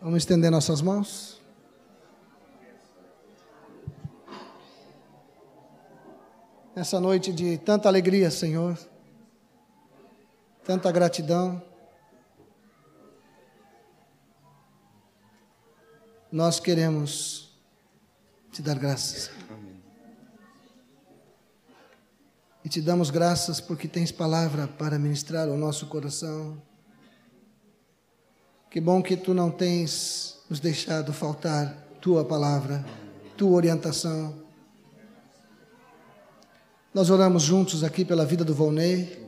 Vamos estender nossas mãos. Nessa noite de tanta alegria, Senhor, tanta gratidão, nós queremos te dar graças. E te damos graças porque tens palavra para ministrar ao nosso coração. Que bom que tu não tens nos deixado faltar tua palavra, tua orientação. Nós oramos juntos aqui pela vida do Volney.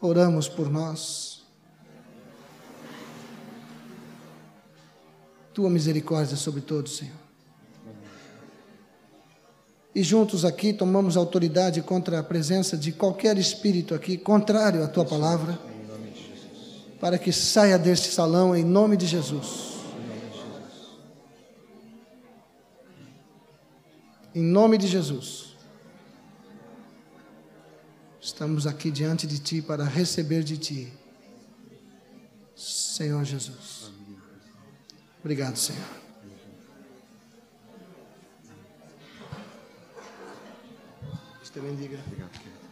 Oramos por nós. Tua misericórdia sobre todos, Senhor. E juntos aqui tomamos autoridade contra a presença de qualquer espírito aqui contrário à tua palavra para que saia deste salão em nome de Jesus. Em nome de Jesus. Estamos aqui diante de Ti para receber de Ti, Senhor Jesus. Obrigado, Senhor. Deus te bendiga. Obrigado.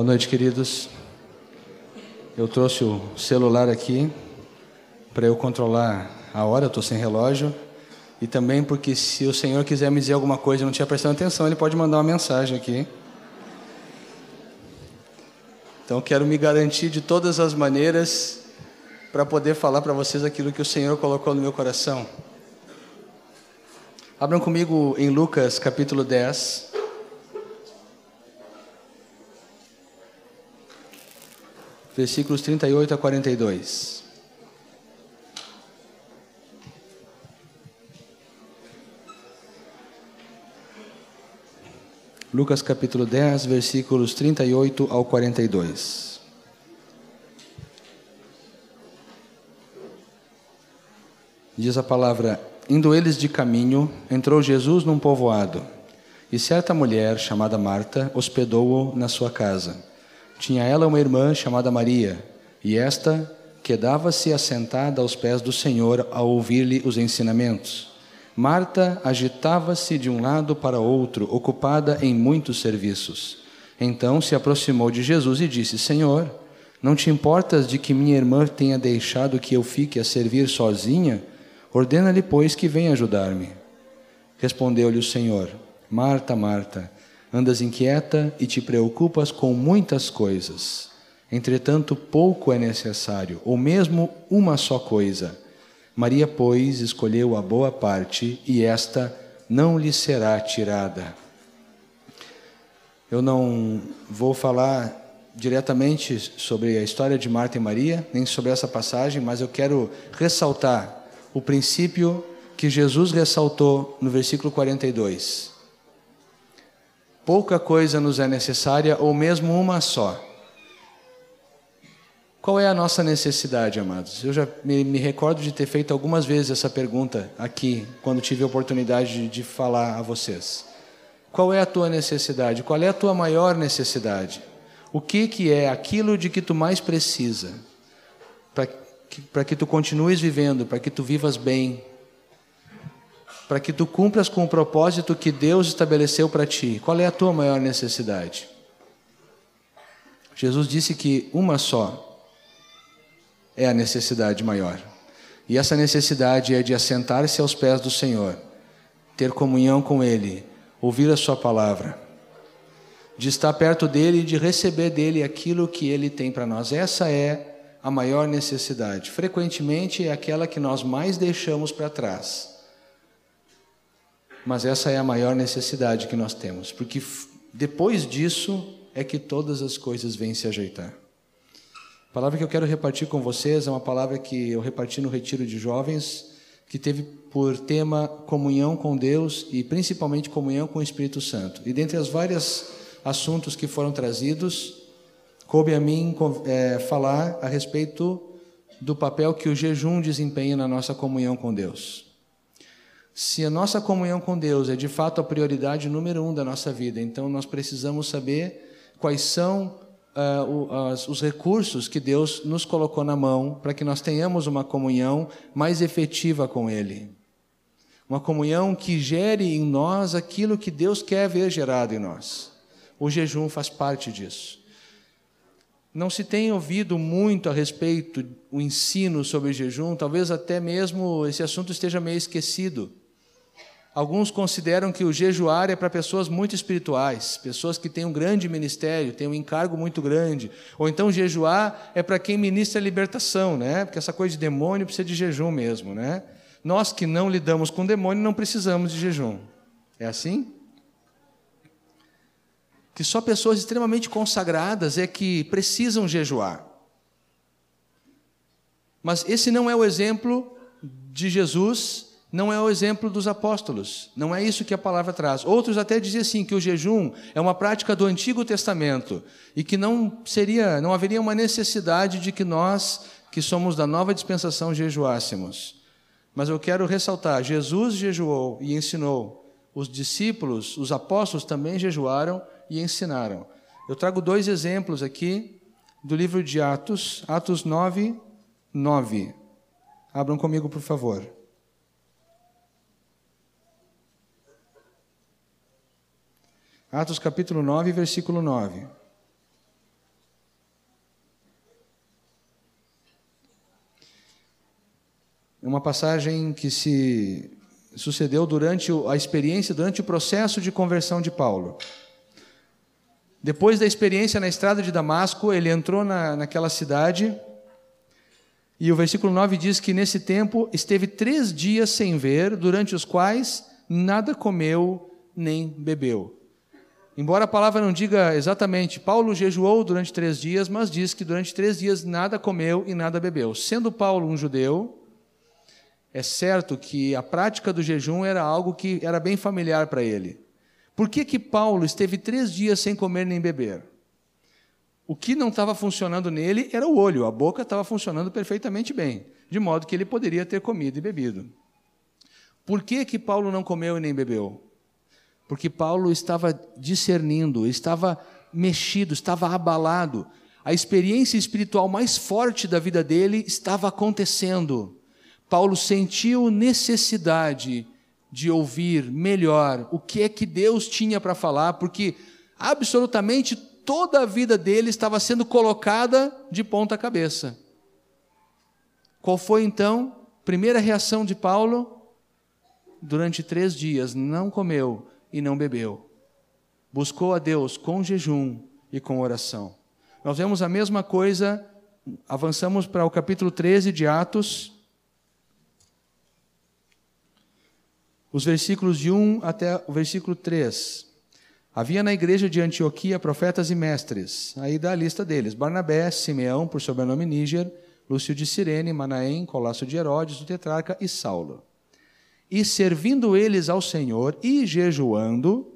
Boa noite, queridos. Eu trouxe o celular aqui para eu controlar a hora, eu estou sem relógio. E também porque se o Senhor quiser me dizer alguma coisa e não tinha prestado atenção, Ele pode mandar uma mensagem aqui. Então quero me garantir de todas as maneiras para poder falar para vocês aquilo que o Senhor colocou no meu coração. Abram comigo em Lucas capítulo 10. Versículos 38 a 42. Lucas capítulo 10, versículos 38 ao 42. Diz a palavra: Indo eles de caminho, entrou Jesus num povoado, e certa mulher, chamada Marta, hospedou-o na sua casa. Tinha ela uma irmã chamada Maria, e esta quedava-se assentada aos pés do Senhor ao ouvir-lhe os ensinamentos. Marta agitava-se de um lado para outro, ocupada em muitos serviços. Então se aproximou de Jesus e disse: Senhor, não te importas de que minha irmã tenha deixado que eu fique a servir sozinha? Ordena-lhe, pois, que venha ajudar-me. Respondeu-lhe o Senhor: Marta, Marta, Andas inquieta e te preocupas com muitas coisas. Entretanto, pouco é necessário, ou mesmo uma só coisa. Maria, pois, escolheu a boa parte, e esta não lhe será tirada. Eu não vou falar diretamente sobre a história de Marta e Maria, nem sobre essa passagem, mas eu quero ressaltar o princípio que Jesus ressaltou no versículo 42 pouca coisa nos é necessária ou mesmo uma só. Qual é a nossa necessidade, amados? Eu já me, me, recordo de ter feito algumas vezes essa pergunta aqui, quando tive a oportunidade de, de falar a vocês. Qual é a tua necessidade? Qual é a tua maior necessidade? O que, que é aquilo de que tu mais precisa para que, que tu continues vivendo, para que tu vivas bem, para que tu cumpras com o propósito que Deus estabeleceu para ti. Qual é a tua maior necessidade? Jesus disse que uma só é a necessidade maior. E essa necessidade é de assentar-se aos pés do Senhor, ter comunhão com Ele, ouvir a Sua palavra, de estar perto dele e de receber dele aquilo que Ele tem para nós. Essa é a maior necessidade. Frequentemente é aquela que nós mais deixamos para trás mas essa é a maior necessidade que nós temos, porque depois disso é que todas as coisas vêm se ajeitar. A palavra que eu quero repartir com vocês é uma palavra que eu reparti no retiro de jovens, que teve por tema comunhão com Deus e principalmente comunhão com o Espírito Santo. E dentre as várias assuntos que foram trazidos, coube a mim é, falar a respeito do papel que o jejum desempenha na nossa comunhão com Deus. Se a nossa comunhão com Deus é de fato a prioridade número um da nossa vida, então nós precisamos saber quais são uh, os recursos que Deus nos colocou na mão para que nós tenhamos uma comunhão mais efetiva com Ele. Uma comunhão que gere em nós aquilo que Deus quer ver gerado em nós. O jejum faz parte disso. Não se tem ouvido muito a respeito o ensino sobre jejum, talvez até mesmo esse assunto esteja meio esquecido. Alguns consideram que o jejuar é para pessoas muito espirituais, pessoas que têm um grande ministério, têm um encargo muito grande. Ou então jejuar é para quem ministra a libertação, né? Porque essa coisa de demônio precisa de jejum mesmo, né? Nós que não lidamos com demônio não precisamos de jejum. É assim? Que só pessoas extremamente consagradas é que precisam jejuar. Mas esse não é o exemplo de Jesus não é o exemplo dos apóstolos. Não é isso que a palavra traz. Outros até dizem assim que o jejum é uma prática do Antigo Testamento e que não seria, não haveria uma necessidade de que nós, que somos da nova dispensação, jejuássemos. Mas eu quero ressaltar, Jesus jejuou e ensinou. Os discípulos, os apóstolos também jejuaram e ensinaram. Eu trago dois exemplos aqui do livro de Atos, Atos 9, 9. Abram comigo, por favor. Atos capítulo 9, versículo 9. É uma passagem que se sucedeu durante a experiência, durante o processo de conversão de Paulo. Depois da experiência na estrada de Damasco, ele entrou na, naquela cidade, e o versículo 9 diz que nesse tempo esteve três dias sem ver, durante os quais nada comeu nem bebeu. Embora a palavra não diga exatamente, Paulo jejuou durante três dias, mas diz que durante três dias nada comeu e nada bebeu. Sendo Paulo um judeu, é certo que a prática do jejum era algo que era bem familiar para ele. Por que, que Paulo esteve três dias sem comer nem beber? O que não estava funcionando nele era o olho, a boca estava funcionando perfeitamente bem, de modo que ele poderia ter comido e bebido. Por que, que Paulo não comeu e nem bebeu? Porque Paulo estava discernindo, estava mexido, estava abalado. A experiência espiritual mais forte da vida dele estava acontecendo. Paulo sentiu necessidade de ouvir melhor o que é que Deus tinha para falar, porque absolutamente toda a vida dele estava sendo colocada de ponta cabeça. Qual foi então a primeira reação de Paulo? Durante três dias não comeu e não bebeu. Buscou a Deus com jejum e com oração. Nós vemos a mesma coisa, avançamos para o capítulo 13 de Atos, os versículos de 1 até o versículo 3. Havia na igreja de Antioquia profetas e mestres, aí dá a lista deles: Barnabé, Simeão, por sobrenome Níger, Lúcio de Cirene, Manaém, Colasso de Herodes, o tetrarca e Saulo. E servindo eles ao Senhor e jejuando,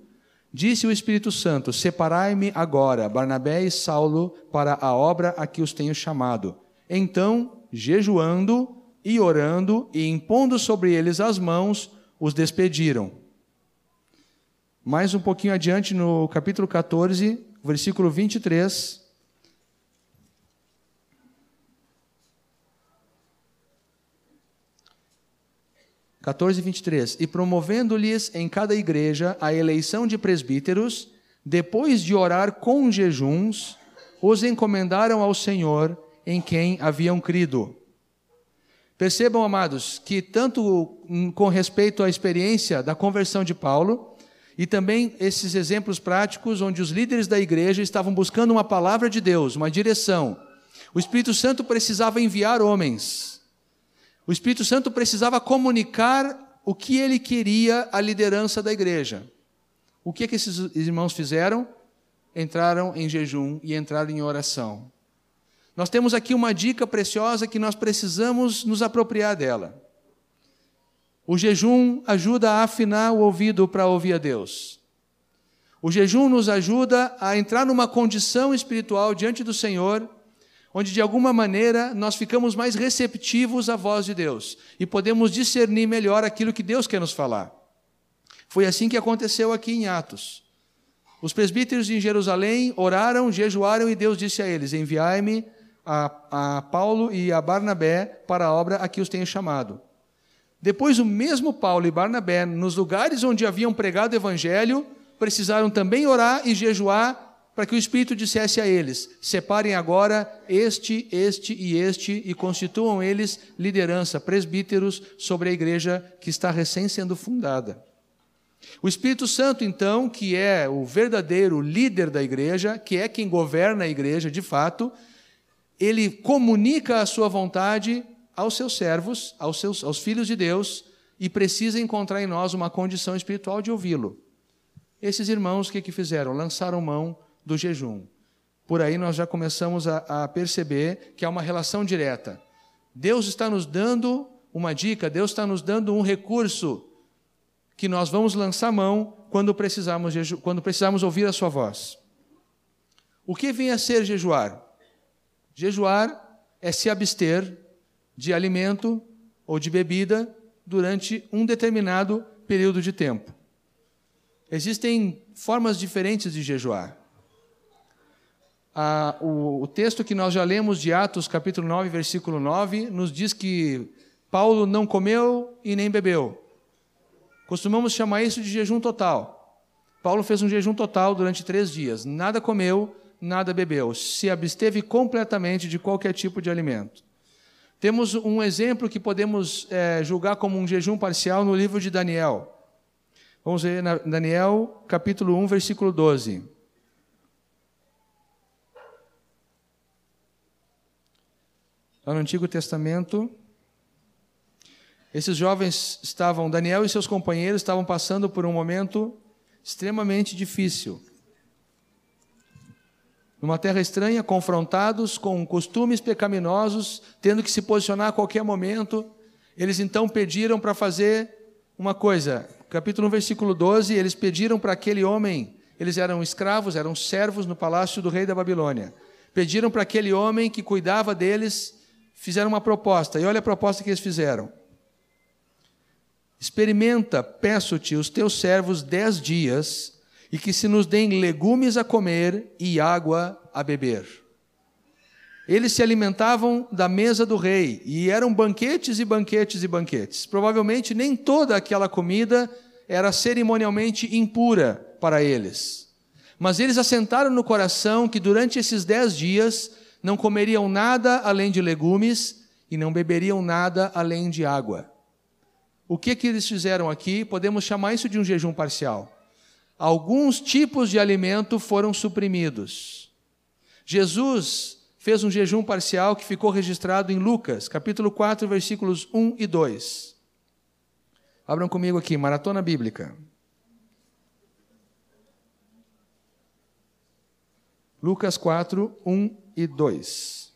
disse o Espírito Santo: Separai-me agora, Barnabé e Saulo, para a obra a que os tenho chamado. Então, jejuando e orando e impondo sobre eles as mãos, os despediram. Mais um pouquinho adiante, no capítulo 14, versículo 23. 14, 23. E promovendo-lhes em cada igreja a eleição de presbíteros, depois de orar com jejuns, os encomendaram ao Senhor em quem haviam crido. Percebam, amados, que tanto com respeito à experiência da conversão de Paulo, e também esses exemplos práticos onde os líderes da igreja estavam buscando uma palavra de Deus, uma direção. O Espírito Santo precisava enviar homens o Espírito Santo precisava comunicar o que ele queria à liderança da igreja. O que, é que esses irmãos fizeram? Entraram em jejum e entraram em oração. Nós temos aqui uma dica preciosa que nós precisamos nos apropriar dela. O jejum ajuda a afinar o ouvido para ouvir a Deus. O jejum nos ajuda a entrar numa condição espiritual diante do Senhor onde de alguma maneira nós ficamos mais receptivos à voz de Deus e podemos discernir melhor aquilo que Deus quer nos falar. Foi assim que aconteceu aqui em Atos. Os presbíteros em Jerusalém oraram, jejuaram e Deus disse a eles: Enviai-me a, a Paulo e a Barnabé para a obra a que os tenho chamado. Depois, o mesmo Paulo e Barnabé, nos lugares onde haviam pregado o evangelho, precisaram também orar e jejuar para que o Espírito dissesse a eles: separem agora este, este e este e constituam eles liderança, presbíteros sobre a igreja que está recém sendo fundada. O Espírito Santo, então, que é o verdadeiro líder da igreja, que é quem governa a igreja de fato, ele comunica a sua vontade aos seus servos, aos, seus, aos filhos de Deus, e precisa encontrar em nós uma condição espiritual de ouvi-lo. Esses irmãos, o que, que fizeram? Lançaram mão do jejum. Por aí nós já começamos a, a perceber que há uma relação direta. Deus está nos dando uma dica, Deus está nos dando um recurso que nós vamos lançar mão quando precisarmos, quando precisarmos ouvir a Sua voz. O que vem a ser jejuar? Jejuar é se abster de alimento ou de bebida durante um determinado período de tempo. Existem formas diferentes de jejuar ah, o, o texto que nós já lemos de Atos, capítulo 9, versículo 9, nos diz que Paulo não comeu e nem bebeu. Costumamos chamar isso de jejum total. Paulo fez um jejum total durante três dias. Nada comeu, nada bebeu. Se absteve completamente de qualquer tipo de alimento. Temos um exemplo que podemos é, julgar como um jejum parcial no livro de Daniel. Vamos ver na Daniel, capítulo 1, versículo 12. Lá no Antigo Testamento, esses jovens estavam, Daniel e seus companheiros estavam passando por um momento extremamente difícil. Numa terra estranha, confrontados com costumes pecaminosos, tendo que se posicionar a qualquer momento, eles então pediram para fazer uma coisa. Capítulo 1, versículo 12, eles pediram para aquele homem, eles eram escravos, eram servos no palácio do rei da Babilônia. Pediram para aquele homem que cuidava deles fizeram uma proposta, e olha a proposta que eles fizeram. Experimenta, peço-te, os teus servos dez dias, e que se nos deem legumes a comer e água a beber. Eles se alimentavam da mesa do rei, e eram banquetes e banquetes e banquetes. Provavelmente nem toda aquela comida era cerimonialmente impura para eles. Mas eles assentaram no coração que durante esses dez dias não comeriam nada além de legumes e não beberiam nada além de água. O que, que eles fizeram aqui? Podemos chamar isso de um jejum parcial. Alguns tipos de alimento foram suprimidos. Jesus fez um jejum parcial que ficou registrado em Lucas, capítulo 4, versículos 1 e 2. Abram comigo aqui, Maratona Bíblica. Lucas 4, 1 e 2.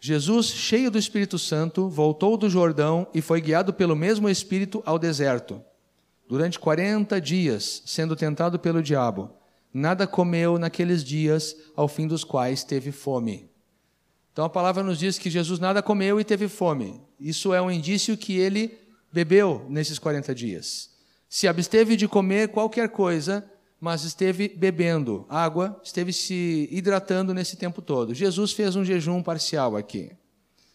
Jesus, cheio do Espírito Santo, voltou do Jordão e foi guiado pelo mesmo Espírito ao deserto. Durante quarenta dias, sendo tentado pelo diabo, nada comeu naqueles dias, ao fim dos quais teve fome. Então a palavra nos diz que Jesus nada comeu e teve fome. Isso é um indício que ele bebeu nesses 40 dias se absteve de comer qualquer coisa, mas esteve bebendo água, esteve se hidratando nesse tempo todo. Jesus fez um jejum parcial aqui.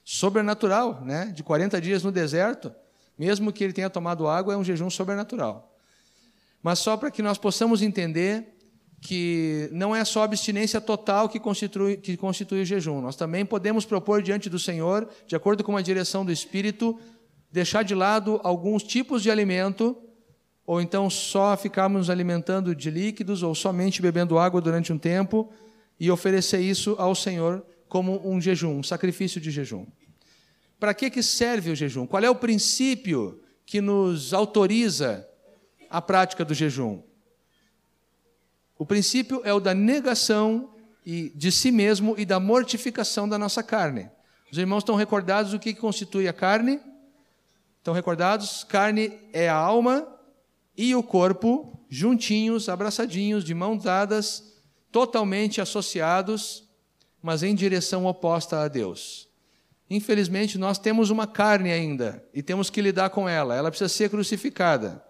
Sobrenatural, né? De 40 dias no deserto, mesmo que ele tenha tomado água, é um jejum sobrenatural. Mas só para que nós possamos entender que não é só a abstinência total que constitui, que constitui o jejum. Nós também podemos propor diante do Senhor, de acordo com a direção do Espírito, deixar de lado alguns tipos de alimento ou então só ficarmos alimentando de líquidos, ou somente bebendo água durante um tempo, e oferecer isso ao Senhor como um jejum, um sacrifício de jejum. Para que, que serve o jejum? Qual é o princípio que nos autoriza a prática do jejum? O princípio é o da negação de si mesmo e da mortificação da nossa carne. Os irmãos estão recordados do que constitui a carne? Estão recordados? Carne é a alma, e o corpo juntinhos, abraçadinhos, de mãos dadas, totalmente associados, mas em direção oposta a Deus. Infelizmente, nós temos uma carne ainda e temos que lidar com ela, ela precisa ser crucificada.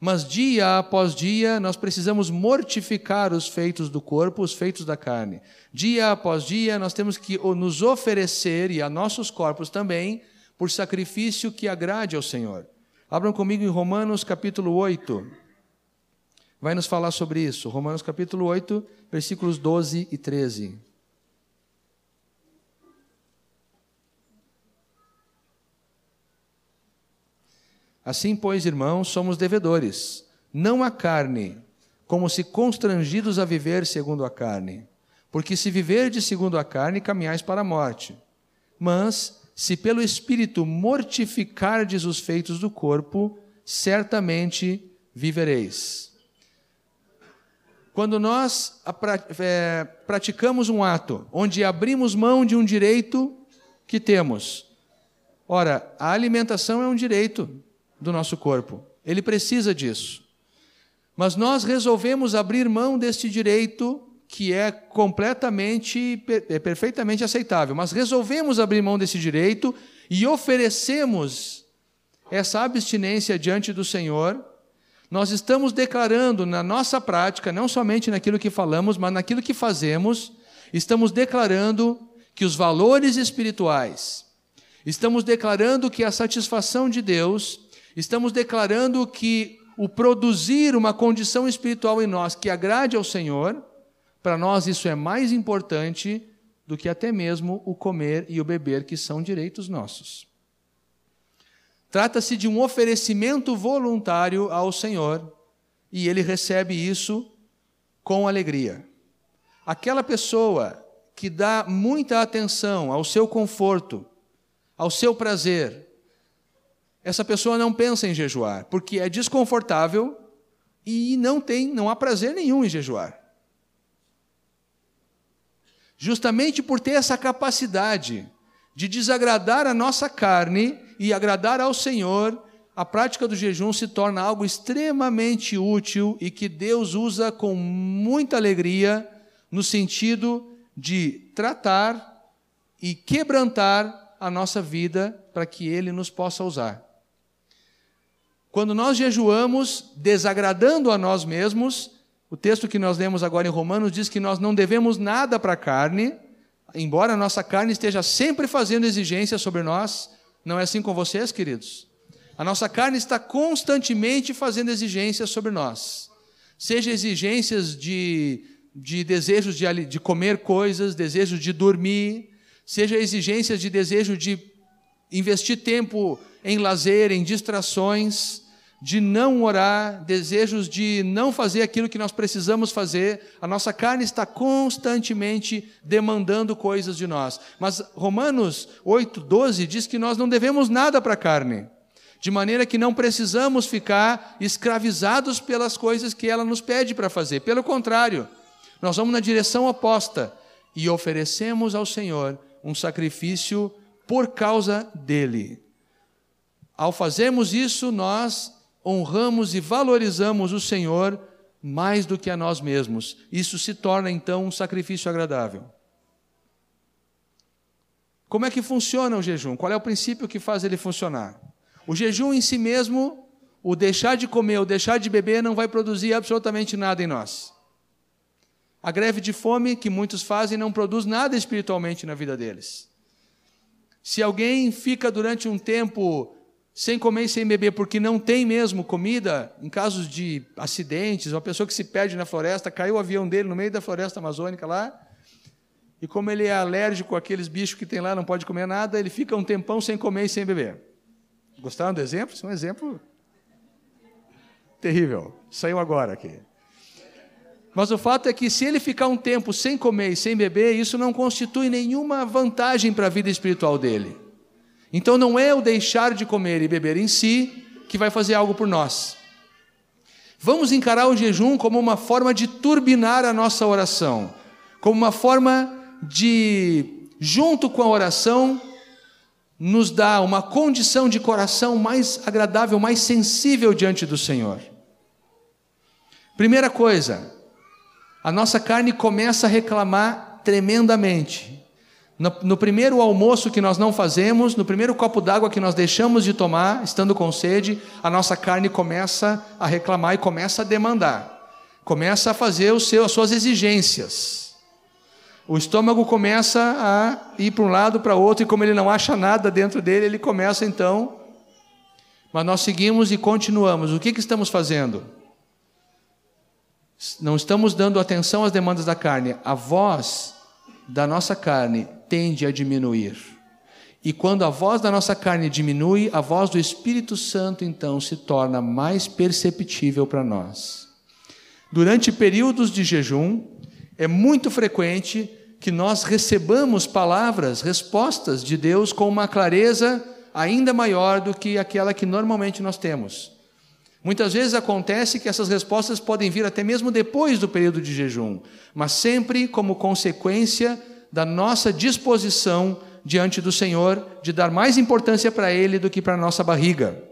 Mas dia após dia nós precisamos mortificar os feitos do corpo, os feitos da carne. Dia após dia nós temos que nos oferecer, e a nossos corpos também, por sacrifício que agrade ao Senhor. Abram comigo em Romanos capítulo 8. Vai nos falar sobre isso. Romanos capítulo 8, versículos 12 e 13. Assim, pois, irmãos, somos devedores, não à carne, como se constrangidos a viver segundo a carne. Porque se viverdes segundo a carne, caminhais para a morte. Mas, se pelo Espírito mortificardes os feitos do corpo, certamente vivereis. Quando nós é, praticamos um ato onde abrimos mão de um direito que temos, ora, a alimentação é um direito, do nosso corpo. Ele precisa disso. Mas nós resolvemos abrir mão deste direito que é completamente, é perfeitamente aceitável. Mas resolvemos abrir mão desse direito e oferecemos essa abstinência diante do Senhor. Nós estamos declarando na nossa prática, não somente naquilo que falamos, mas naquilo que fazemos, estamos declarando que os valores espirituais, estamos declarando que a satisfação de Deus Estamos declarando que o produzir uma condição espiritual em nós que agrade ao Senhor, para nós isso é mais importante do que até mesmo o comer e o beber, que são direitos nossos. Trata-se de um oferecimento voluntário ao Senhor e ele recebe isso com alegria. Aquela pessoa que dá muita atenção ao seu conforto, ao seu prazer, essa pessoa não pensa em jejuar, porque é desconfortável e não tem, não há prazer nenhum em jejuar. Justamente por ter essa capacidade de desagradar a nossa carne e agradar ao Senhor, a prática do jejum se torna algo extremamente útil e que Deus usa com muita alegria no sentido de tratar e quebrantar a nossa vida para que Ele nos possa usar. Quando nós jejuamos desagradando a nós mesmos, o texto que nós lemos agora em Romanos diz que nós não devemos nada para a carne, embora a nossa carne esteja sempre fazendo exigências sobre nós. Não é assim com vocês, queridos? A nossa carne está constantemente fazendo exigências sobre nós. Seja exigências de, de desejos de, de comer coisas, desejos de dormir, seja exigências de desejo de investir tempo em lazer, em distrações, de não orar, desejos de não fazer aquilo que nós precisamos fazer. A nossa carne está constantemente demandando coisas de nós. Mas Romanos 8, 12 diz que nós não devemos nada para a carne, de maneira que não precisamos ficar escravizados pelas coisas que ela nos pede para fazer. Pelo contrário, nós vamos na direção oposta e oferecemos ao Senhor um sacrifício por causa dele. Ao fazermos isso, nós honramos e valorizamos o Senhor mais do que a nós mesmos. Isso se torna então um sacrifício agradável. Como é que funciona o jejum? Qual é o princípio que faz ele funcionar? O jejum em si mesmo, o deixar de comer, o deixar de beber, não vai produzir absolutamente nada em nós. A greve de fome que muitos fazem não produz nada espiritualmente na vida deles. Se alguém fica durante um tempo sem comer e sem beber, porque não tem mesmo comida, em casos de acidentes, uma pessoa que se perde na floresta, caiu o avião dele no meio da floresta amazônica lá, e como ele é alérgico àqueles bichos que tem lá, não pode comer nada, ele fica um tempão sem comer e sem beber. Gostaram do exemplo? Isso é um exemplo terrível. Saiu agora aqui. Mas o fato é que se ele ficar um tempo sem comer e sem beber, isso não constitui nenhuma vantagem para a vida espiritual dele. Então não é o deixar de comer e beber em si que vai fazer algo por nós. Vamos encarar o jejum como uma forma de turbinar a nossa oração, como uma forma de, junto com a oração, nos dar uma condição de coração mais agradável, mais sensível diante do Senhor. Primeira coisa, a nossa carne começa a reclamar tremendamente. No, no, primeiro almoço que nós não fazemos, no primeiro copo d'água que nós deixamos de tomar, estando com sede, a nossa carne começa a reclamar e começa a demandar, começa a fazer o seu, as suas exigências. O estômago começa a ir para um lado para outro, e como ele não acha nada dentro dele, ele começa então. Mas nós seguimos e continuamos. O que, que estamos fazendo? Não estamos dando atenção às demandas da carne. A voz da nossa carne tende a diminuir. E quando a voz da nossa carne diminui, a voz do Espírito Santo então se torna mais perceptível para nós. Durante períodos de jejum, é muito frequente que nós recebamos palavras, respostas de Deus com uma clareza ainda maior do que aquela que normalmente nós temos. Muitas vezes acontece que essas respostas podem vir até mesmo depois do período de jejum, mas sempre como consequência da nossa disposição diante do Senhor de dar mais importância para Ele do que para a nossa barriga.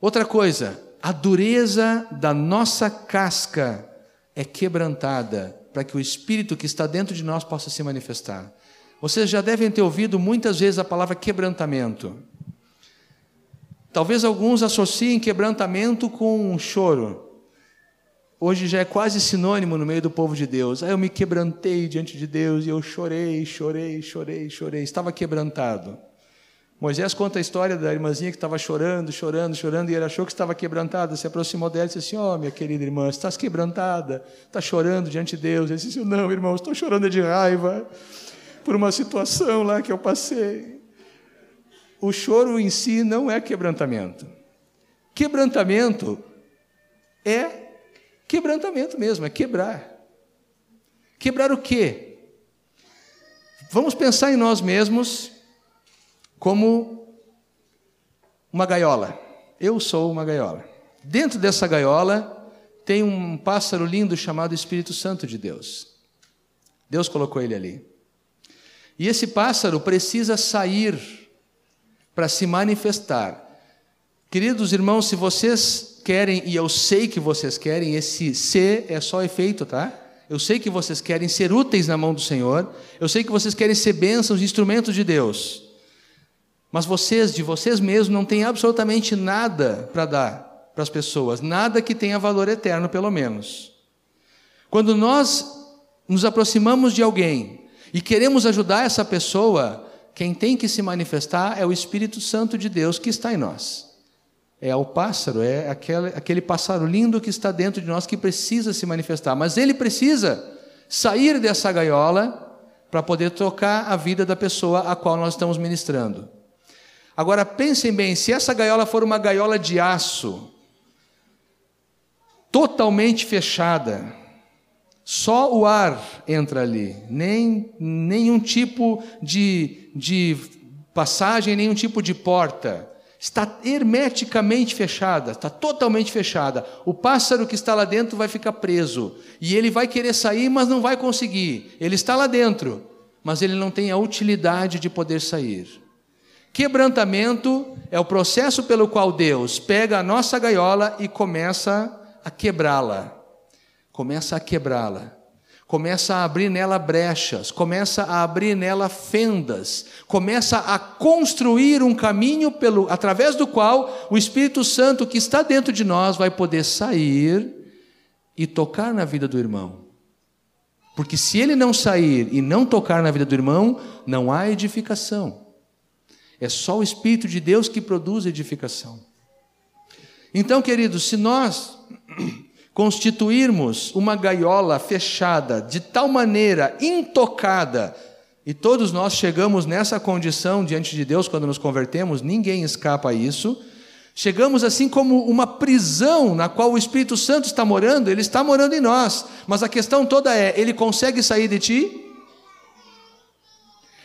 Outra coisa, a dureza da nossa casca é quebrantada para que o Espírito que está dentro de nós possa se manifestar. Vocês já devem ter ouvido muitas vezes a palavra quebrantamento. Talvez alguns associem quebrantamento com um choro. Hoje já é quase sinônimo no meio do povo de Deus. Ah, eu me quebrantei diante de Deus e eu chorei, chorei, chorei, chorei. Estava quebrantado. Moisés conta a história da irmãzinha que estava chorando, chorando, chorando, e ele achou que estava quebrantada. Se aproximou dela e disse assim: Ó, oh, minha querida irmã, estás quebrantada, está chorando diante de Deus. Ele disse: Não, irmão, estou chorando de raiva por uma situação lá que eu passei o choro em si não é quebrantamento. Quebrantamento é quebrantamento mesmo, é quebrar. Quebrar o quê? Vamos pensar em nós mesmos como uma gaiola. Eu sou uma gaiola. Dentro dessa gaiola tem um pássaro lindo chamado Espírito Santo de Deus. Deus colocou ele ali. E esse pássaro precisa sair para se manifestar. Queridos irmãos, se vocês querem, e eu sei que vocês querem, esse ser é só efeito, tá? Eu sei que vocês querem ser úteis na mão do Senhor, eu sei que vocês querem ser bênçãos, instrumentos de Deus. Mas vocês, de vocês mesmos, não têm absolutamente nada para dar para as pessoas, nada que tenha valor eterno, pelo menos. Quando nós nos aproximamos de alguém e queremos ajudar essa pessoa, quem tem que se manifestar é o Espírito Santo de Deus que está em nós. É o pássaro, é aquele, aquele pássaro lindo que está dentro de nós que precisa se manifestar. Mas ele precisa sair dessa gaiola para poder tocar a vida da pessoa a qual nós estamos ministrando. Agora pensem bem, se essa gaiola for uma gaiola de aço, totalmente fechada, só o ar entra ali, nem nenhum tipo de, de passagem, nenhum tipo de porta. Está hermeticamente fechada, está totalmente fechada. O pássaro que está lá dentro vai ficar preso. E ele vai querer sair, mas não vai conseguir. Ele está lá dentro, mas ele não tem a utilidade de poder sair. Quebrantamento é o processo pelo qual Deus pega a nossa gaiola e começa a quebrá-la começa a quebrá-la, começa a abrir nela brechas, começa a abrir nela fendas, começa a construir um caminho pelo através do qual o Espírito Santo que está dentro de nós vai poder sair e tocar na vida do irmão. Porque se ele não sair e não tocar na vida do irmão, não há edificação. É só o Espírito de Deus que produz edificação. Então, queridos, se nós constituirmos uma gaiola fechada de tal maneira intocada, e todos nós chegamos nessa condição diante de Deus quando nos convertemos, ninguém escapa a isso. Chegamos assim como uma prisão na qual o Espírito Santo está morando, ele está morando em nós, mas a questão toda é: ele consegue sair de ti?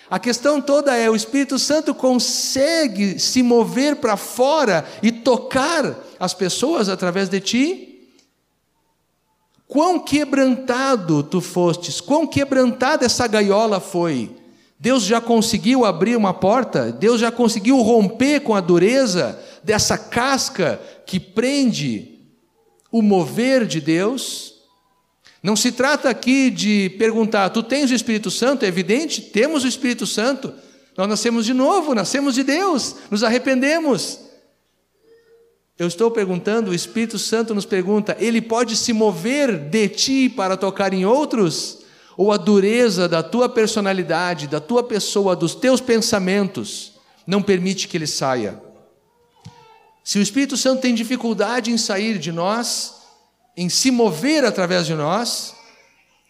A questão toda é: o Espírito Santo consegue se mover para fora e tocar as pessoas através de ti? Quão quebrantado tu fostes, quão quebrantada essa gaiola foi. Deus já conseguiu abrir uma porta, Deus já conseguiu romper com a dureza dessa casca que prende o mover de Deus. Não se trata aqui de perguntar: tu tens o Espírito Santo? É evidente, temos o Espírito Santo. Nós nascemos de novo, nascemos de Deus, nos arrependemos. Eu estou perguntando, o Espírito Santo nos pergunta: ele pode se mover de ti para tocar em outros? Ou a dureza da tua personalidade, da tua pessoa, dos teus pensamentos, não permite que ele saia? Se o Espírito Santo tem dificuldade em sair de nós, em se mover através de nós,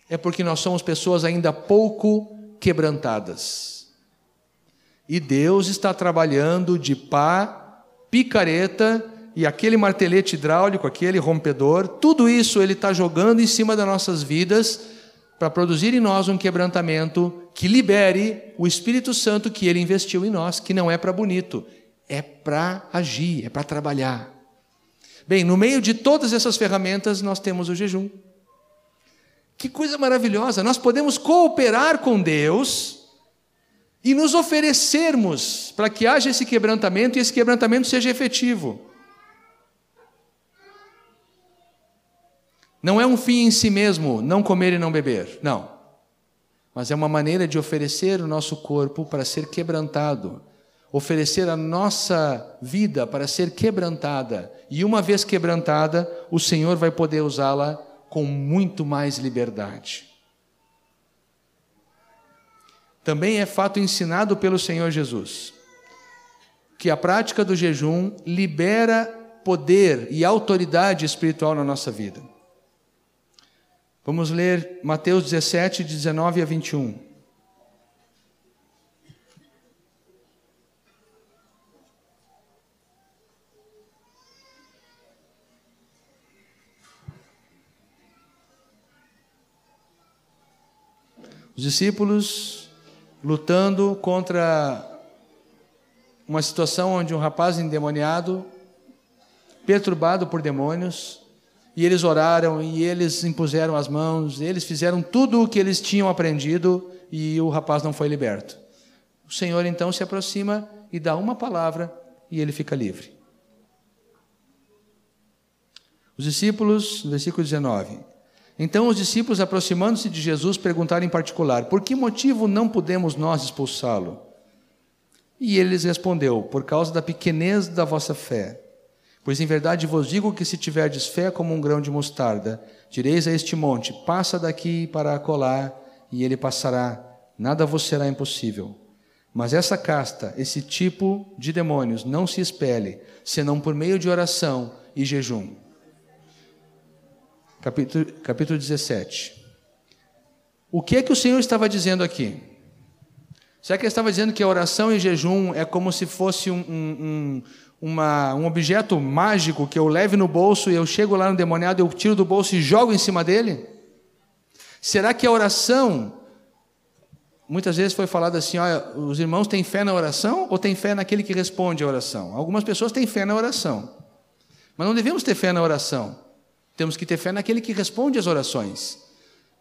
é porque nós somos pessoas ainda pouco quebrantadas. E Deus está trabalhando de pá, picareta e aquele martelete hidráulico, aquele rompedor, tudo isso ele está jogando em cima das nossas vidas para produzir em nós um quebrantamento que libere o Espírito Santo que ele investiu em nós, que não é para bonito, é para agir, é para trabalhar. Bem, no meio de todas essas ferramentas, nós temos o jejum. Que coisa maravilhosa! Nós podemos cooperar com Deus e nos oferecermos para que haja esse quebrantamento e esse quebrantamento seja efetivo. Não é um fim em si mesmo não comer e não beber, não. Mas é uma maneira de oferecer o nosso corpo para ser quebrantado, oferecer a nossa vida para ser quebrantada. E uma vez quebrantada, o Senhor vai poder usá-la com muito mais liberdade. Também é fato ensinado pelo Senhor Jesus que a prática do jejum libera poder e autoridade espiritual na nossa vida. Vamos ler Mateus 17, 19 a 21. Os discípulos lutando contra uma situação onde um rapaz endemoniado, perturbado por demônios, e eles oraram, e eles impuseram as mãos, eles fizeram tudo o que eles tinham aprendido, e o rapaz não foi liberto. O Senhor então se aproxima e dá uma palavra, e ele fica livre. Os discípulos, versículo 19. Então os discípulos, aproximando-se de Jesus, perguntaram em particular: Por que motivo não podemos nós expulsá-lo? E ele lhes respondeu: Por causa da pequenez da vossa fé. Pois em verdade vos digo que se tiverdes fé como um grão de mostarda, direis a este monte: passa daqui para acolá, e ele passará, nada vos será impossível. Mas essa casta, esse tipo de demônios, não se expele, senão por meio de oração e jejum. Capítulo, capítulo 17. O que é que o Senhor estava dizendo aqui? Será que ele estava dizendo que a oração e jejum é como se fosse um, um, uma, um objeto mágico que eu leve no bolso e eu chego lá no demoniado, eu tiro do bolso e jogo em cima dele? Será que a oração, muitas vezes foi falado assim, olha, os irmãos têm fé na oração ou têm fé naquele que responde à oração? Algumas pessoas têm fé na oração, mas não devemos ter fé na oração, temos que ter fé naquele que responde às orações.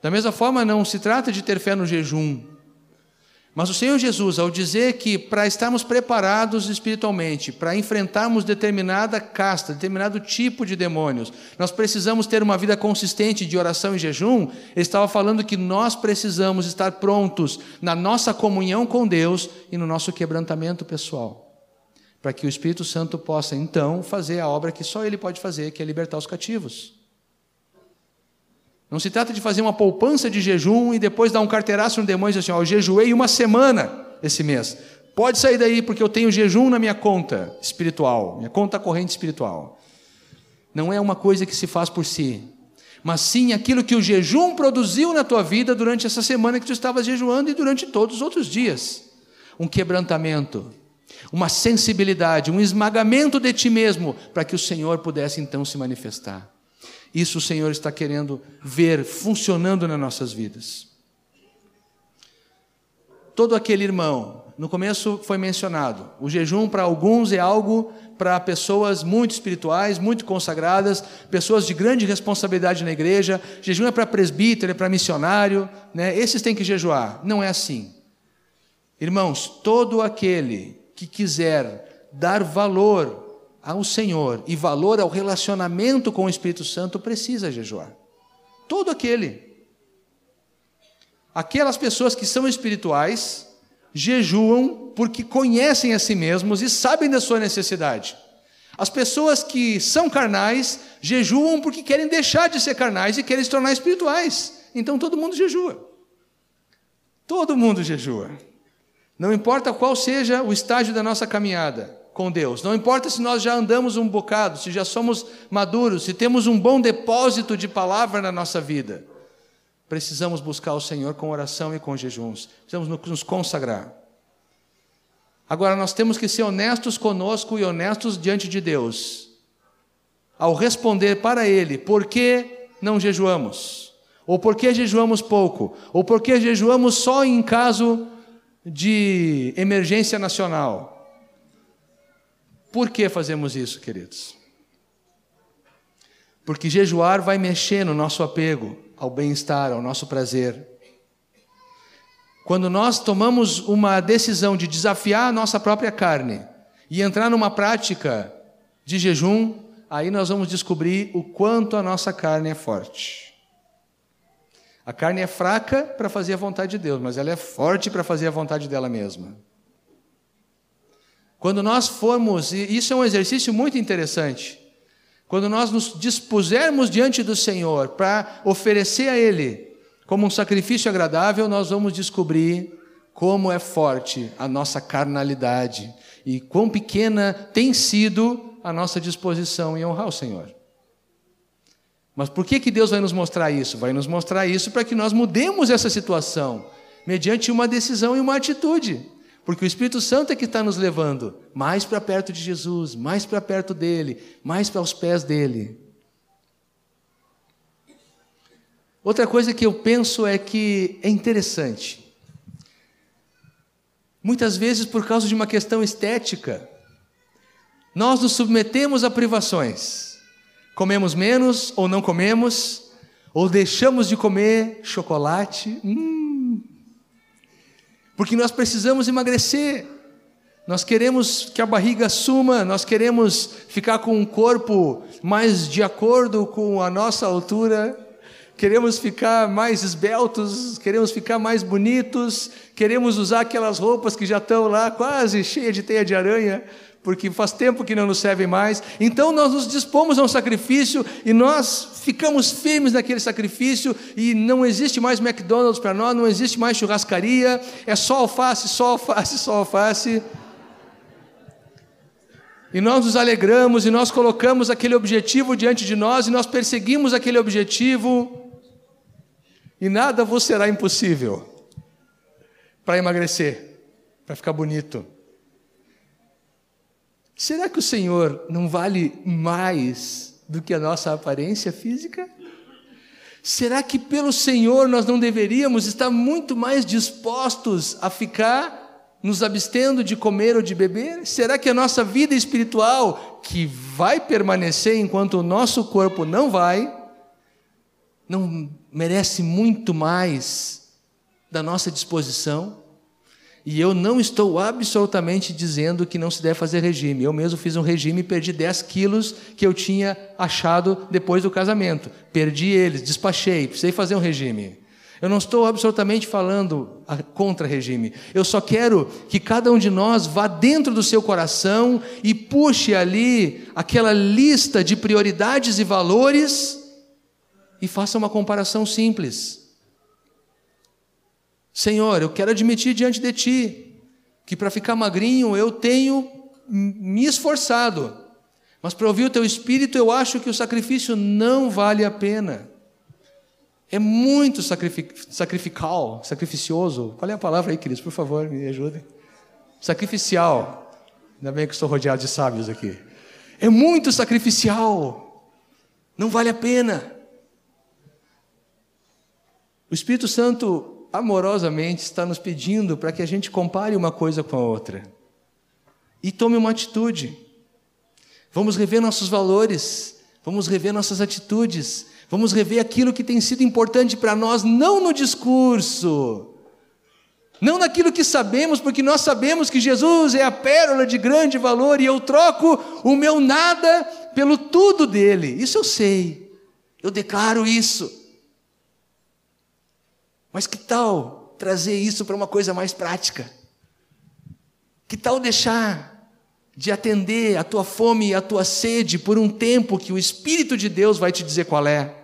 Da mesma forma, não se trata de ter fé no jejum, mas o Senhor Jesus, ao dizer que para estarmos preparados espiritualmente, para enfrentarmos determinada casta, determinado tipo de demônios, nós precisamos ter uma vida consistente de oração e jejum, ele estava falando que nós precisamos estar prontos na nossa comunhão com Deus e no nosso quebrantamento pessoal, para que o Espírito Santo possa então fazer a obra que só ele pode fazer, que é libertar os cativos. Não se trata de fazer uma poupança de jejum e depois dar um carteiraço no demônio e dizer assim: ó, eu jejuei uma semana esse mês. Pode sair daí porque eu tenho jejum na minha conta espiritual, minha conta corrente espiritual. Não é uma coisa que se faz por si, mas sim aquilo que o jejum produziu na tua vida durante essa semana que tu estavas jejuando e durante todos os outros dias. Um quebrantamento, uma sensibilidade, um esmagamento de ti mesmo, para que o Senhor pudesse então se manifestar. Isso o Senhor está querendo ver funcionando nas nossas vidas. Todo aquele irmão, no começo foi mencionado, o jejum para alguns é algo para pessoas muito espirituais, muito consagradas, pessoas de grande responsabilidade na igreja. Jejum é para presbítero, é para missionário, né? Esses têm que jejuar. Não é assim. Irmãos, todo aquele que quiser dar valor ao Senhor e valor ao relacionamento com o Espírito Santo precisa jejuar. Todo aquele. Aquelas pessoas que são espirituais jejuam porque conhecem a si mesmos e sabem da sua necessidade. As pessoas que são carnais jejuam porque querem deixar de ser carnais e querem se tornar espirituais. Então todo mundo jejua. Todo mundo jejua. Não importa qual seja o estágio da nossa caminhada com Deus, não importa se nós já andamos um bocado, se já somos maduros, se temos um bom depósito de palavra na nossa vida, precisamos buscar o Senhor com oração e com jejuns, precisamos nos consagrar. Agora, nós temos que ser honestos conosco e honestos diante de Deus, ao responder para Ele, por que não jejuamos? Ou por que jejuamos pouco? Ou por que jejuamos só em caso de emergência nacional. Por que fazemos isso, queridos? Porque jejuar vai mexer no nosso apego ao bem-estar, ao nosso prazer. Quando nós tomamos uma decisão de desafiar a nossa própria carne e entrar numa prática de jejum, aí nós vamos descobrir o quanto a nossa carne é forte. A carne é fraca para fazer a vontade de Deus, mas ela é forte para fazer a vontade dela mesma. Quando nós formos, e isso é um exercício muito interessante, quando nós nos dispusermos diante do Senhor para oferecer a Ele como um sacrifício agradável, nós vamos descobrir como é forte a nossa carnalidade e quão pequena tem sido a nossa disposição em honrar o Senhor. Mas por que, que Deus vai nos mostrar isso? Vai nos mostrar isso para que nós mudemos essa situação, mediante uma decisão e uma atitude. Porque o Espírito Santo é que está nos levando mais para perto de Jesus, mais para perto dele, mais para os pés dele. Outra coisa que eu penso é que é interessante. Muitas vezes, por causa de uma questão estética, nós nos submetemos a privações. Comemos menos ou não comemos, ou deixamos de comer chocolate. Hum. Porque nós precisamos emagrecer. Nós queremos que a barriga suma, nós queremos ficar com um corpo mais de acordo com a nossa altura, queremos ficar mais esbeltos, queremos ficar mais bonitos, queremos usar aquelas roupas que já estão lá quase cheias de teia de aranha, porque faz tempo que não nos servem mais. Então nós nos dispomos a um sacrifício e nós ficamos firmes naquele sacrifício e não existe mais McDonald's para nós, não existe mais churrascaria, é só alface, só alface, só alface. E nós nos alegramos e nós colocamos aquele objetivo diante de nós e nós perseguimos aquele objetivo. E nada vos será impossível para emagrecer, para ficar bonito. Será que o Senhor não vale mais do que a nossa aparência física? Será que pelo Senhor nós não deveríamos estar muito mais dispostos a ficar nos abstendo de comer ou de beber? Será que a nossa vida espiritual, que vai permanecer enquanto o nosso corpo não vai, não merece muito mais da nossa disposição? E eu não estou absolutamente dizendo que não se deve fazer regime. Eu mesmo fiz um regime e perdi 10 quilos que eu tinha achado depois do casamento. Perdi eles, despachei, precisei fazer um regime. Eu não estou absolutamente falando contra regime. Eu só quero que cada um de nós vá dentro do seu coração e puxe ali aquela lista de prioridades e valores e faça uma comparação simples. Senhor, eu quero admitir diante de Ti que para ficar magrinho eu tenho me esforçado, mas para ouvir o Teu Espírito eu acho que o sacrifício não vale a pena. É muito sacrificial, sacrificioso. Qual é a palavra aí, queridos? Por favor, me ajudem. Sacrificial. Ainda bem que estou rodeado de sábios aqui. É muito sacrificial. Não vale a pena. O Espírito Santo amorosamente está nos pedindo para que a gente compare uma coisa com a outra e tome uma atitude. Vamos rever nossos valores, vamos rever nossas atitudes, vamos rever aquilo que tem sido importante para nós, não no discurso, Não naquilo que sabemos, porque nós sabemos que Jesus é a pérola de grande valor e eu troco o meu nada pelo tudo dele. Isso eu sei. Eu declaro isso. Mas que tal trazer isso para uma coisa mais prática? Que tal deixar de atender a tua fome e a tua sede por um tempo que o Espírito de Deus vai te dizer qual é?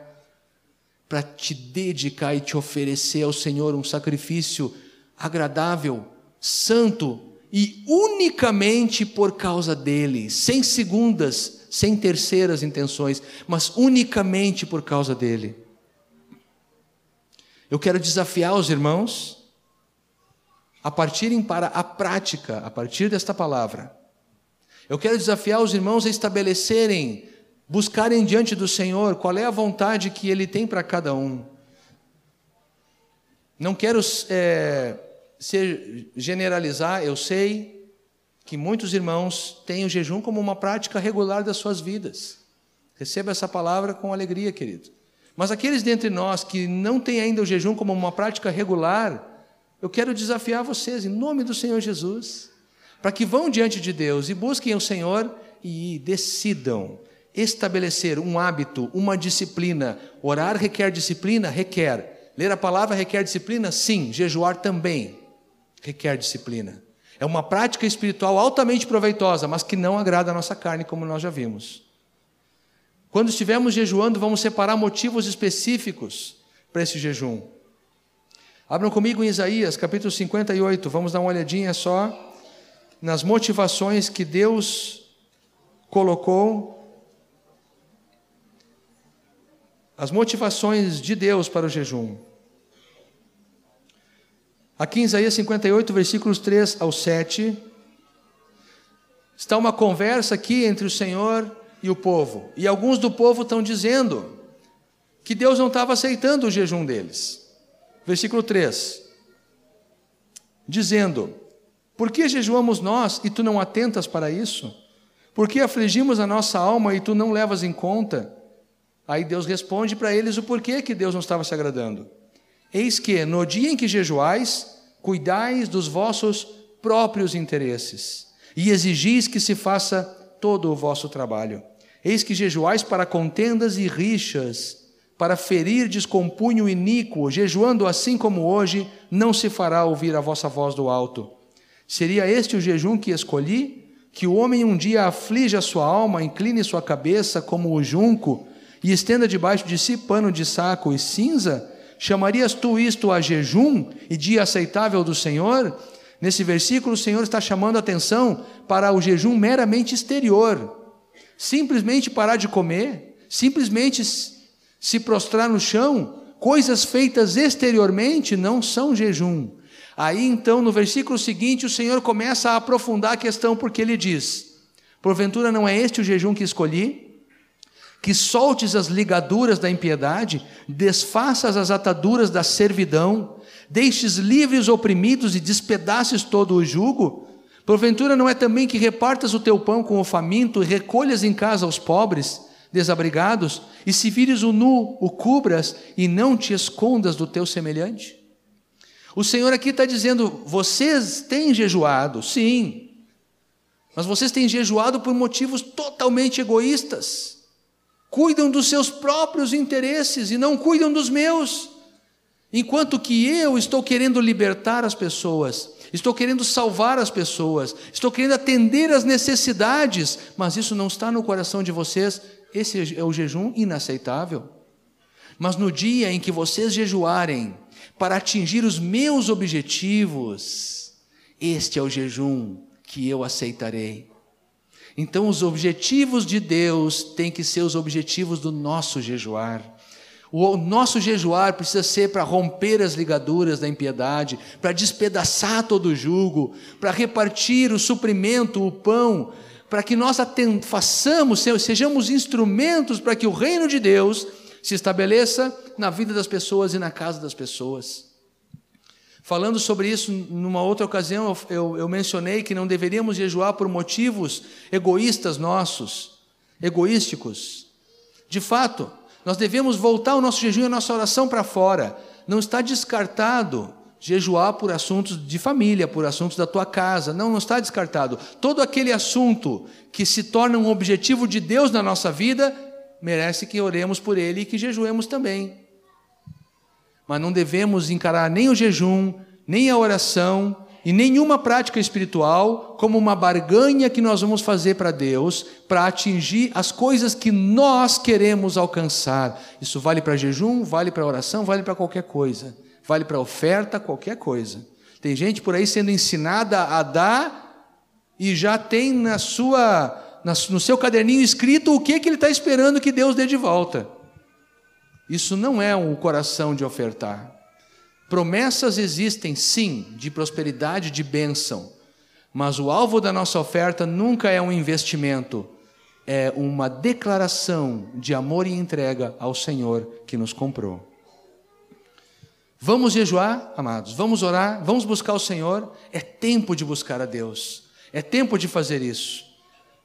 Para te dedicar e te oferecer ao Senhor um sacrifício agradável, santo e unicamente por causa dele, sem segundas, sem terceiras intenções, mas unicamente por causa dele. Eu quero desafiar os irmãos a partirem para a prática, a partir desta palavra. Eu quero desafiar os irmãos a estabelecerem, buscarem diante do Senhor qual é a vontade que Ele tem para cada um. Não quero é, ser, generalizar, eu sei que muitos irmãos têm o jejum como uma prática regular das suas vidas. Receba essa palavra com alegria, querido. Mas aqueles dentre nós que não têm ainda o jejum como uma prática regular, eu quero desafiar vocês, em nome do Senhor Jesus, para que vão diante de Deus e busquem o Senhor e decidam estabelecer um hábito, uma disciplina. Orar requer disciplina? Requer. Ler a palavra requer disciplina? Sim. Jejuar também requer disciplina. É uma prática espiritual altamente proveitosa, mas que não agrada a nossa carne, como nós já vimos. Quando estivermos jejuando, vamos separar motivos específicos para esse jejum. Abram comigo em Isaías, capítulo 58, vamos dar uma olhadinha só nas motivações que Deus colocou, as motivações de Deus para o jejum. Aqui em Isaías 58, versículos 3 ao 7, está uma conversa aqui entre o Senhor e o povo. E alguns do povo estão dizendo que Deus não estava aceitando o jejum deles. Versículo 3: Dizendo: Por que jejuamos nós e tu não atentas para isso? Por que afligimos a nossa alma e tu não levas em conta? Aí Deus responde para eles o porquê que Deus não estava se agradando. Eis que, no dia em que jejuais, cuidais dos vossos próprios interesses e exigis que se faça todo o vosso trabalho. Eis que jejuais para contendas e rixas, para ferir descompunho iníquo, jejuando assim como hoje, não se fará ouvir a vossa voz do alto. Seria este o jejum que escolhi? Que o homem um dia aflige a sua alma, incline sua cabeça como o junco, e estenda debaixo de si pano de saco e cinza? Chamarias tu isto a jejum e dia aceitável do Senhor? Nesse versículo, o Senhor está chamando a atenção para o jejum meramente exterior simplesmente parar de comer, simplesmente se prostrar no chão, coisas feitas exteriormente não são jejum. Aí então, no versículo seguinte, o Senhor começa a aprofundar a questão, porque ele diz: Porventura não é este o jejum que escolhi? Que soltes as ligaduras da impiedade, desfaças as ataduras da servidão, deixes livres oprimidos e despedaces todo o jugo? Porventura não é também que repartas o teu pão com o faminto e recolhas em casa os pobres, desabrigados, e se vires o nu, o cubras e não te escondas do teu semelhante? O Senhor aqui está dizendo: vocês têm jejuado, sim, mas vocês têm jejuado por motivos totalmente egoístas. Cuidam dos seus próprios interesses e não cuidam dos meus. Enquanto que eu estou querendo libertar as pessoas, estou querendo salvar as pessoas, estou querendo atender às necessidades, mas isso não está no coração de vocês, esse é o jejum inaceitável. Mas no dia em que vocês jejuarem para atingir os meus objetivos, este é o jejum que eu aceitarei. Então, os objetivos de Deus têm que ser os objetivos do nosso jejuar. O nosso jejuar precisa ser para romper as ligaduras da impiedade, para despedaçar todo o jugo, para repartir o suprimento, o pão, para que nós façamos, sejamos instrumentos para que o reino de Deus se estabeleça na vida das pessoas e na casa das pessoas. Falando sobre isso numa outra ocasião, eu, eu, eu mencionei que não deveríamos jejuar por motivos egoístas nossos, egoísticos. De fato, nós devemos voltar o nosso jejum e a nossa oração para fora. Não está descartado jejuar por assuntos de família, por assuntos da tua casa. Não, não está descartado. Todo aquele assunto que se torna um objetivo de Deus na nossa vida, merece que oremos por ele e que jejuemos também. Mas não devemos encarar nem o jejum, nem a oração e nenhuma prática espiritual como uma barganha que nós vamos fazer para Deus para atingir as coisas que nós queremos alcançar. Isso vale para jejum, vale para oração, vale para qualquer coisa vale para oferta, qualquer coisa. Tem gente por aí sendo ensinada a dar e já tem na sua, no seu caderninho escrito o que, que ele está esperando que Deus dê de volta. Isso não é um coração de ofertar. Promessas existem, sim, de prosperidade, de bênção, mas o alvo da nossa oferta nunca é um investimento, é uma declaração de amor e entrega ao Senhor que nos comprou. Vamos jejuar, amados, vamos orar, vamos buscar o Senhor. É tempo de buscar a Deus, é tempo de fazer isso.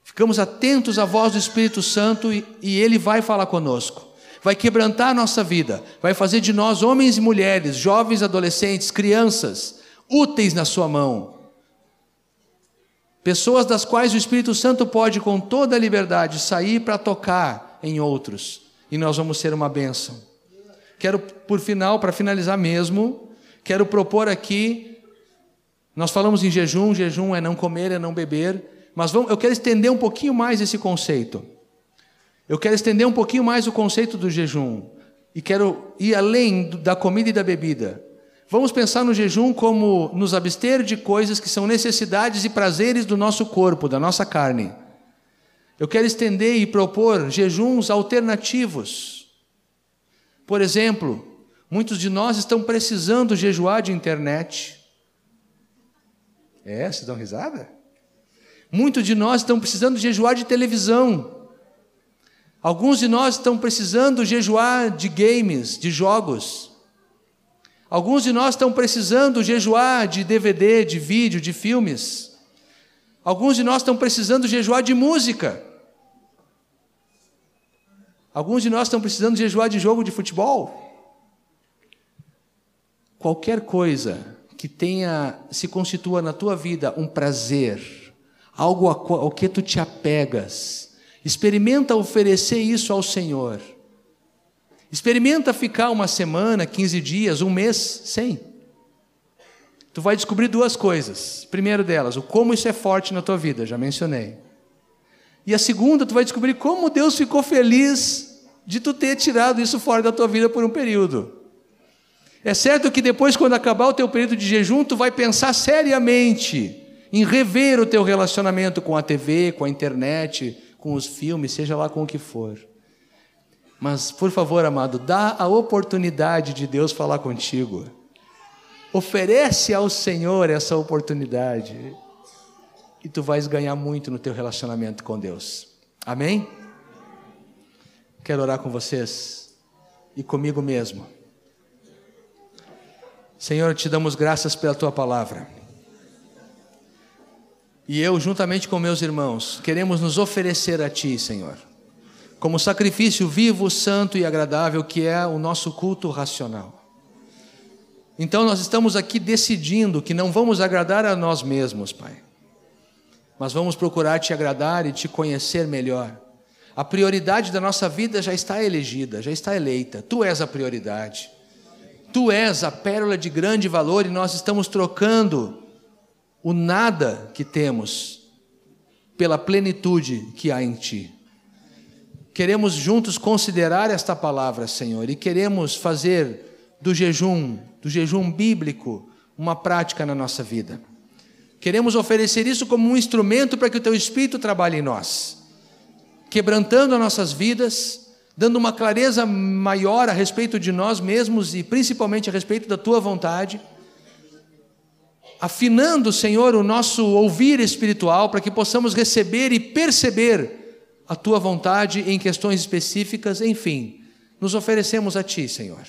Ficamos atentos à voz do Espírito Santo e, e Ele vai falar conosco, vai quebrantar a nossa vida, vai fazer de nós homens e mulheres, jovens, adolescentes, crianças, úteis na Sua mão. Pessoas das quais o Espírito Santo pode, com toda a liberdade, sair para tocar em outros, e nós vamos ser uma bênção. Quero, por final, para finalizar mesmo, quero propor aqui. Nós falamos em jejum, jejum é não comer, é não beber, mas vamos, eu quero estender um pouquinho mais esse conceito. Eu quero estender um pouquinho mais o conceito do jejum e quero ir além da comida e da bebida. Vamos pensar no jejum como nos abster de coisas que são necessidades e prazeres do nosso corpo, da nossa carne. Eu quero estender e propor jejuns alternativos por exemplo, muitos de nós estão precisando jejuar de internet. É, vocês dão risada? Muitos de nós estão precisando jejuar de televisão. Alguns de nós estão precisando jejuar de games, de jogos. Alguns de nós estão precisando jejuar de DVD, de vídeo, de filmes. Alguns de nós estão precisando jejuar de música. Alguns de nós estão precisando jejuar de jogo de futebol. Qualquer coisa que tenha, se constitua na tua vida um prazer, algo ao que tu te apegas, experimenta oferecer isso ao Senhor. Experimenta ficar uma semana, 15 dias, um mês sem. Tu vai descobrir duas coisas. Primeiro delas, o como isso é forte na tua vida, já mencionei. E a segunda, tu vai descobrir como Deus ficou feliz de tu ter tirado isso fora da tua vida por um período. É certo que depois, quando acabar o teu período de jejum, tu vai pensar seriamente em rever o teu relacionamento com a TV, com a internet, com os filmes, seja lá com o que for. Mas, por favor, amado, dá a oportunidade de Deus falar contigo. Oferece ao Senhor essa oportunidade e tu vais ganhar muito no teu relacionamento com Deus. Amém? Quero orar com vocês e comigo mesmo. Senhor, te damos graças pela tua palavra. E eu, juntamente com meus irmãos, queremos nos oferecer a ti, Senhor, como sacrifício vivo, santo e agradável que é o nosso culto racional. Então nós estamos aqui decidindo que não vamos agradar a nós mesmos, Pai, mas vamos procurar te agradar e te conhecer melhor a prioridade da nossa vida já está elegida, já está eleita. Tu és a prioridade. Tu és a pérola de grande valor e nós estamos trocando o nada que temos pela plenitude que há em Ti. Queremos juntos considerar esta palavra, Senhor, e queremos fazer do jejum, do jejum bíblico, uma prática na nossa vida. Queremos oferecer isso como um instrumento para que o Teu Espírito trabalhe em nós quebrantando as nossas vidas, dando uma clareza maior a respeito de nós mesmos e principalmente a respeito da tua vontade, afinando, Senhor, o nosso ouvir espiritual para que possamos receber e perceber a tua vontade em questões específicas, enfim, nos oferecemos a ti, Senhor.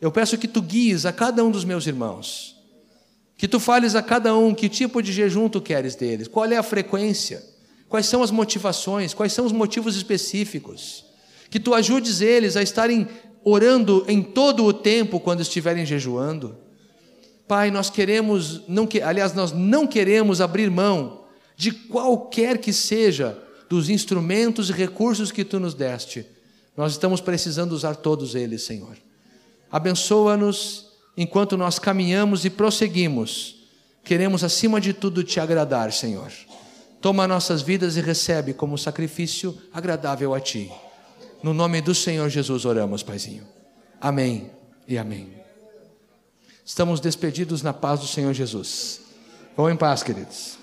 Eu peço que tu guies a cada um dos meus irmãos, que tu fales a cada um que tipo de jejum tu queres deles, qual é a frequência Quais são as motivações? Quais são os motivos específicos? Que tu ajudes eles a estarem orando em todo o tempo quando estiverem jejuando. Pai, nós queremos, não que, aliás, nós não queremos abrir mão de qualquer que seja dos instrumentos e recursos que tu nos deste. Nós estamos precisando usar todos eles, Senhor. Abençoa-nos enquanto nós caminhamos e prosseguimos. Queremos, acima de tudo, te agradar, Senhor. Toma nossas vidas e recebe como sacrifício agradável a ti. No nome do Senhor Jesus oramos, Paizinho. Amém e amém. Estamos despedidos na paz do Senhor Jesus. Vão em paz, queridos.